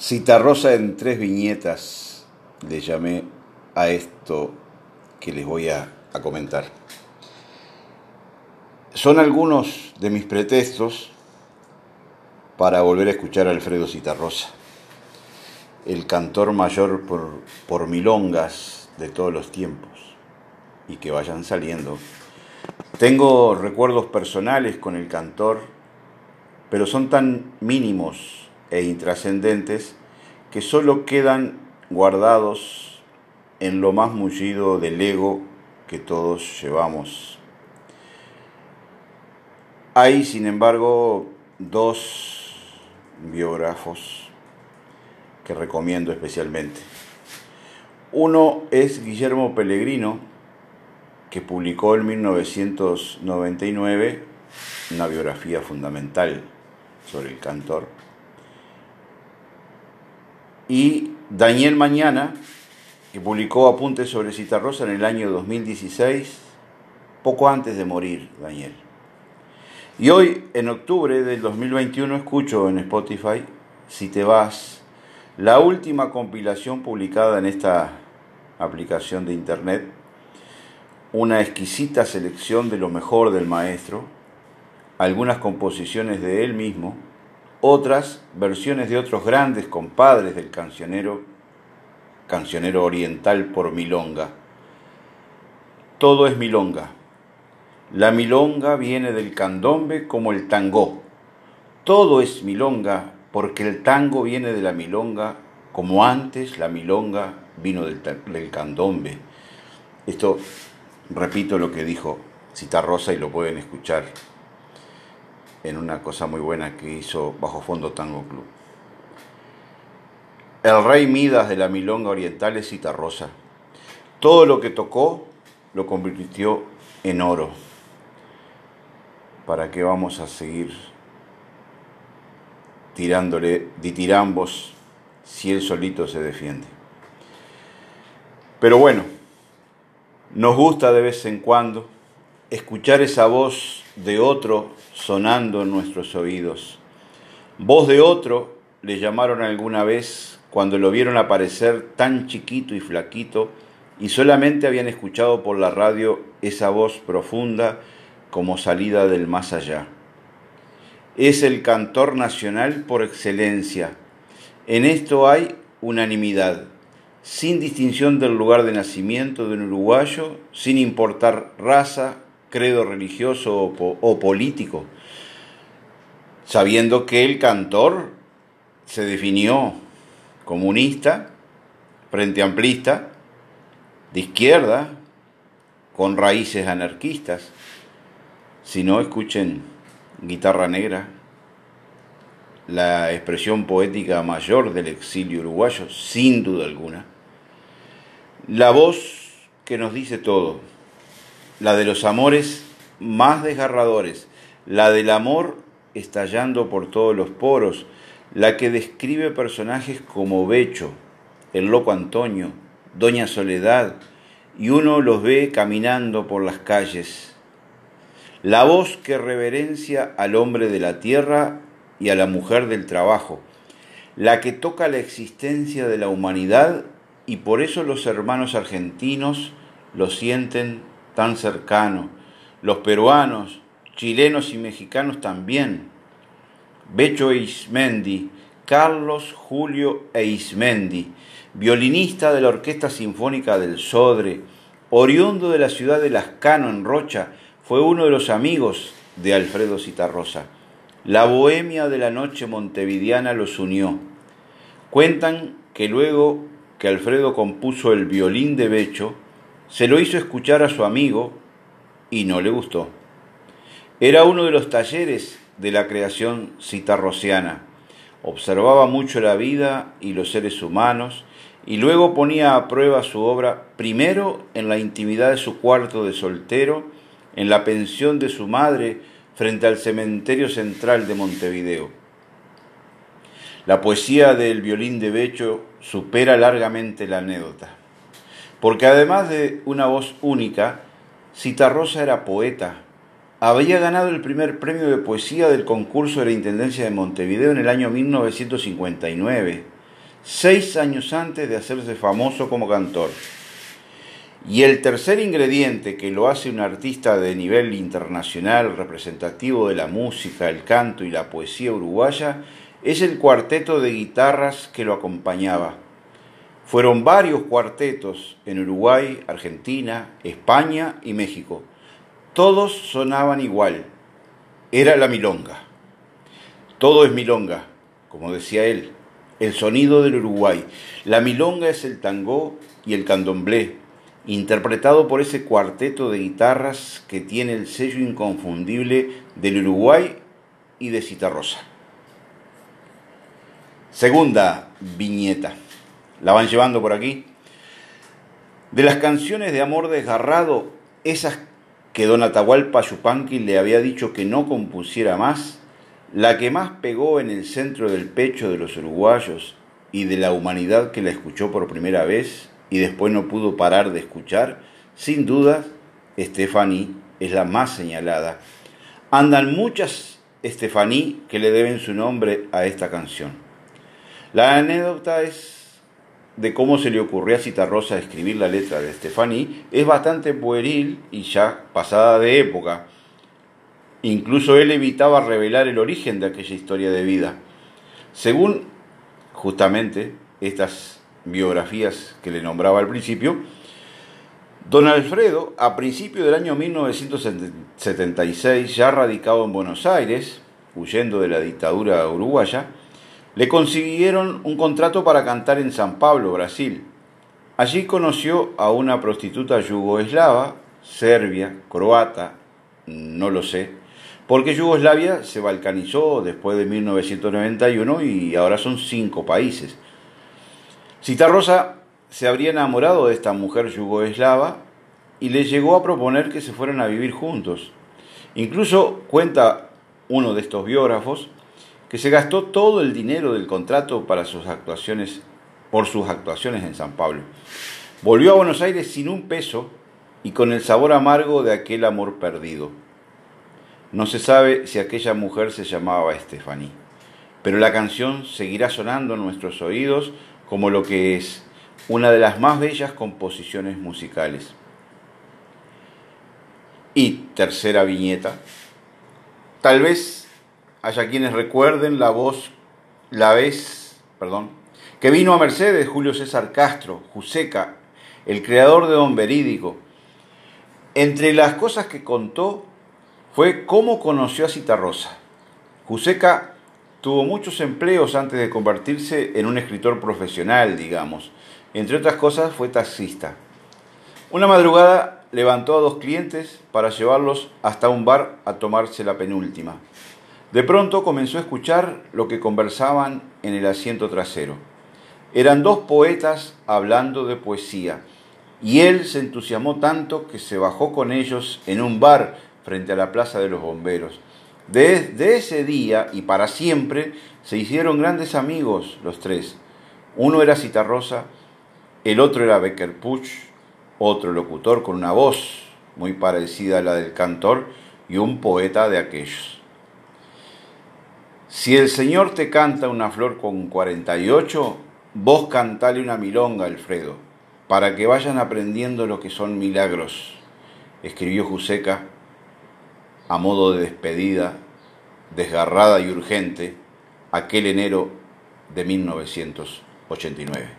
Citarrosa en tres viñetas le llamé a esto que les voy a, comentar. Son algunos de mis pretextos para volver a escuchar a Alfredo Citarrosa, el cantor mayor por, por milongas de todos los tiempos y que vayan saliendo. Tengo recuerdos personales con el cantor, pero son tan mínimos e intrascendentes que solo quedan guardados en lo más mullido del ego que todos llevamos. Hay, sin embargo, dos biógrafos que recomiendo especialmente. Uno es Guillermo Pellegrino, que publicó en 1999 una biografía fundamental sobre el cantor y Daniel Mañana, que publicó Apuntes sobre Citarrosa en el año 2016, poco antes de morir Daniel. Y hoy, en octubre del 2021, escucho en Spotify, Si te vas, la última compilación publicada en esta aplicación de internet, una exquisita selección de lo mejor del maestro, algunas composiciones de él mismo, otras versiones de otros grandes compadres del cancionero, cancionero oriental por milonga. Todo es milonga. La milonga viene del candombe como el tango. Todo es milonga porque el tango viene de la milonga como antes la milonga vino del, del candombe. Esto, repito lo que dijo Citarrosa y lo pueden escuchar en una cosa muy buena que hizo Bajo Fondo Tango Club. El rey Midas de la milonga oriental es Citarrosa. Todo lo que tocó lo convirtió en oro. ¿Para qué vamos a seguir tirándole ditirambos si él solito se defiende? Pero bueno, nos gusta de vez en cuando escuchar esa voz de otro sonando en nuestros oídos. Voz de otro le llamaron alguna vez cuando lo vieron aparecer tan chiquito y flaquito y solamente habían escuchado por la radio esa voz profunda como salida del más allá. Es el cantor nacional por excelencia. En esto hay unanimidad, sin distinción del lugar de nacimiento de un uruguayo, sin importar raza, credo religioso o, político, sabiendo que el cantor se definió comunista, frente amplista, de izquierda, con raíces anarquistas. Si no, escuchen Guitarra Negra, la expresión poética mayor del exilio uruguayo, sin duda alguna. La voz que nos dice todo la de los amores más desgarradores, la del amor estallando por todos los poros, la que describe personajes como Becho, el loco Antonio, Doña Soledad, y uno los ve caminando por las calles. La voz que reverencia al hombre de la tierra y a la mujer del trabajo, la que toca la existencia de la humanidad y por eso los hermanos argentinos lo sienten tan cercano, los peruanos, chilenos y mexicanos también, Becho Ismendi, Carlos Julio Eismendi, violinista de la Orquesta Sinfónica del Sodre, oriundo de la ciudad de Lascano en Rocha, fue uno de los amigos de Alfredo Citarrosa. La bohemia de la noche montevideana los unió. Cuentan que luego que Alfredo compuso el violín de Becho, se lo hizo escuchar a su amigo y no le gustó. Era uno de los talleres de la creación citarrociana. Observaba mucho la vida y los seres humanos y luego ponía a prueba su obra primero en la intimidad de su cuarto de soltero, en la pensión de su madre frente al cementerio central de Montevideo. La poesía del violín de Becho supera largamente la anécdota. Porque además de una voz única, Citarrosa era poeta. Había ganado el primer premio de poesía del concurso de la Intendencia de Montevideo en el año 1959. seis años antes de hacerse famoso como cantor. Y el tercer ingrediente que lo hace un artista de nivel internacional representativo de la música, el canto y la poesía uruguaya es el cuarteto de guitarras que lo acompañaba. Fueron varios cuartetos en Uruguay, Argentina, España y México. Todos sonaban igual. Era la milonga. Todo es milonga, como decía él, el sonido del Uruguay. La milonga es el tango y el candomblé, interpretado por ese cuarteto de guitarras que tiene el sello inconfundible del Uruguay y de Citarrosa. Segunda viñeta. La van llevando por aquí. De las canciones de amor desgarrado, esas que don Atahualpa Yupanqui le había dicho que no compusiera más, la que más pegó en el centro del pecho de los uruguayos y de la humanidad que la escuchó por primera vez y después no pudo parar de escuchar, sin duda, Stephanie es la más señalada. Andan muchas Stephanie que le deben su nombre a esta canción. La anécdota es de cómo se le ocurrió a Citarrosa escribir la letra de Stefani es bastante pueril y ya pasada de época. Incluso él evitaba revelar el origen de aquella historia de vida. Según justamente estas biografías que le nombraba al principio, don Alfredo, a principios del año 1976, ya radicado en Buenos Aires, huyendo de la dictadura uruguaya, le consiguieron un contrato para cantar en San Pablo, Brasil. Allí conoció a una prostituta yugoslava, serbia, croata, no lo sé, porque Yugoslavia se balcanizó después de 1991 y ahora son cinco países. Citarrosa se habría enamorado de esta mujer yugoslava y le llegó a proponer que se fueran a vivir juntos. Incluso cuenta uno de estos biógrafos que se gastó todo el dinero del contrato para sus actuaciones, por sus actuaciones en San Pablo. Volvió a Buenos Aires sin un peso y con el sabor amargo de aquel amor perdido. No se sabe si aquella mujer se llamaba Estefaní, pero la canción seguirá sonando en nuestros oídos como lo que es una de las más bellas composiciones musicales. Y tercera viñeta, tal vez haya quienes recuerden la voz, la vez, perdón, que vino a Mercedes Julio César Castro, Juseca, el creador de Don Verídico. Entre las cosas que contó fue cómo conoció a Citarrosa. Juseca tuvo muchos empleos antes de convertirse en un escritor profesional, digamos. Entre otras cosas fue taxista. Una madrugada levantó a dos clientes para llevarlos hasta un bar a tomarse la penúltima. De pronto comenzó a escuchar lo que conversaban en el asiento trasero. Eran dos poetas hablando de poesía, y él se entusiasmó tanto que se bajó con ellos en un bar frente a la Plaza de los Bomberos. Desde ese día y para siempre se hicieron grandes amigos los tres. Uno era Citarrosa, el otro era Becker Puch, otro locutor con una voz muy parecida a la del cantor y un poeta de aquellos. Si el Señor te canta una flor con 48, vos cantale una milonga, Alfredo, para que vayan aprendiendo lo que son milagros, escribió Juseca a modo de despedida, desgarrada y urgente, aquel enero de 1989.